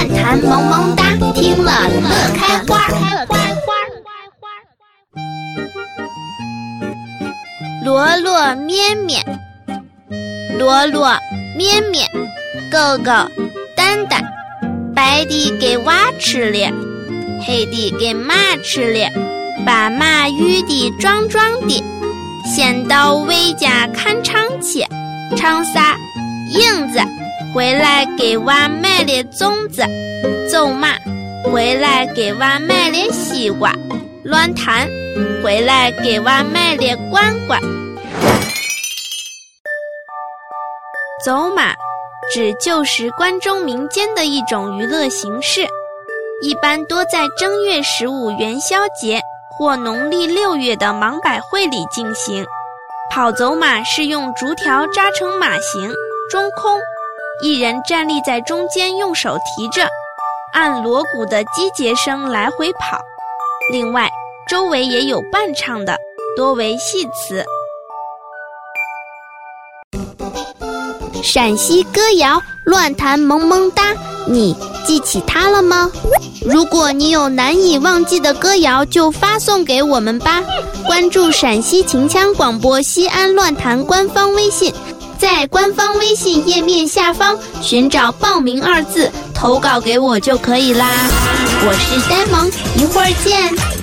乱弹萌萌哒，听了乐开花。罗罗绵绵，罗罗绵绵，狗狗蛋蛋，白的给娃吃了，黑的给妈吃了，把马育的壮壮的，先到魏家看唱去，唱啥？影子回来给娃买点粽子，走马回来给娃买点西瓜，乱弹回来给娃买了罐罐。走马指旧时关中民间的一种娱乐形式，一般多在正月十五元宵节或农历六月的忙百会里进行。跑走马是用竹条扎成马形。中空，一人站立在中间，用手提着，按锣鼓的击节声来回跑。另外，周围也有伴唱的，多为戏词。陕西歌谣乱弹萌萌哒，你记起它了吗？如果你有难以忘记的歌谣，就发送给我们吧。关注陕西秦腔广播西安乱弹官方微信。在官方微信页面下方寻找“报名”二字，投稿给我就可以啦。我是呆萌，一会儿见。